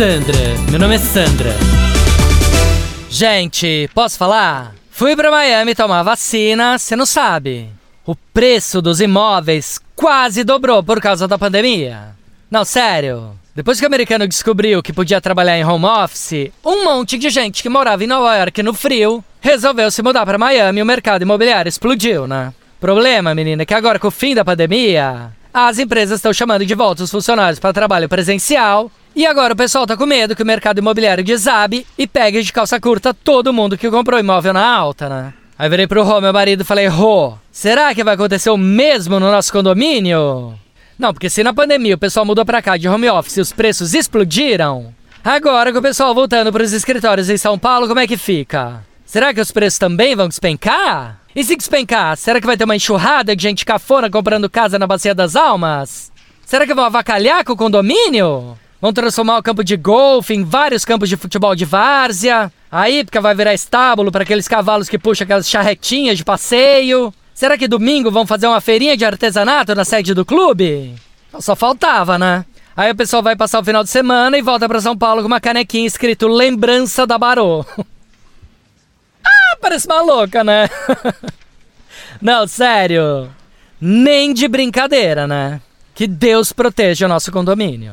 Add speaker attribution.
Speaker 1: Sandra, meu nome é Sandra. Gente, posso falar? Fui pra Miami tomar vacina, você não sabe. O preço dos imóveis quase dobrou por causa da pandemia. Não, sério. Depois que o americano descobriu que podia trabalhar em home office, um monte de gente que morava em Nova York no frio resolveu se mudar para Miami e o mercado imobiliário explodiu, né? Problema, menina, é que agora com o fim da pandemia, as empresas estão chamando de volta os funcionários para trabalho presencial e agora o pessoal tá com medo que o mercado imobiliário desabe e pegue de calça curta todo mundo que comprou imóvel na alta, né? Aí virei pro Rô, meu marido, e falei: Rô, será que vai acontecer o mesmo no nosso condomínio? Não, porque se na pandemia o pessoal mudou pra cá de home office e os preços explodiram, agora com o pessoal voltando pros escritórios em São Paulo, como é que fica? Será que os preços também vão despencar? E se despencar, será que vai ter uma enxurrada de gente cafona comprando casa na Bacia das Almas? Será que vão avacalhar com o condomínio? Vão transformar o campo de golfe em vários campos de futebol de várzea? A hípica vai virar estábulo para aqueles cavalos que puxam aquelas charretinhas de passeio? Será que domingo vão fazer uma feirinha de artesanato na sede do clube? Só faltava, né? Aí o pessoal vai passar o final de semana e volta para São Paulo com uma canequinha escrito Lembrança da Barô. ah, parece uma louca, né? Não, sério. Nem de brincadeira, né? Que Deus proteja o nosso condomínio.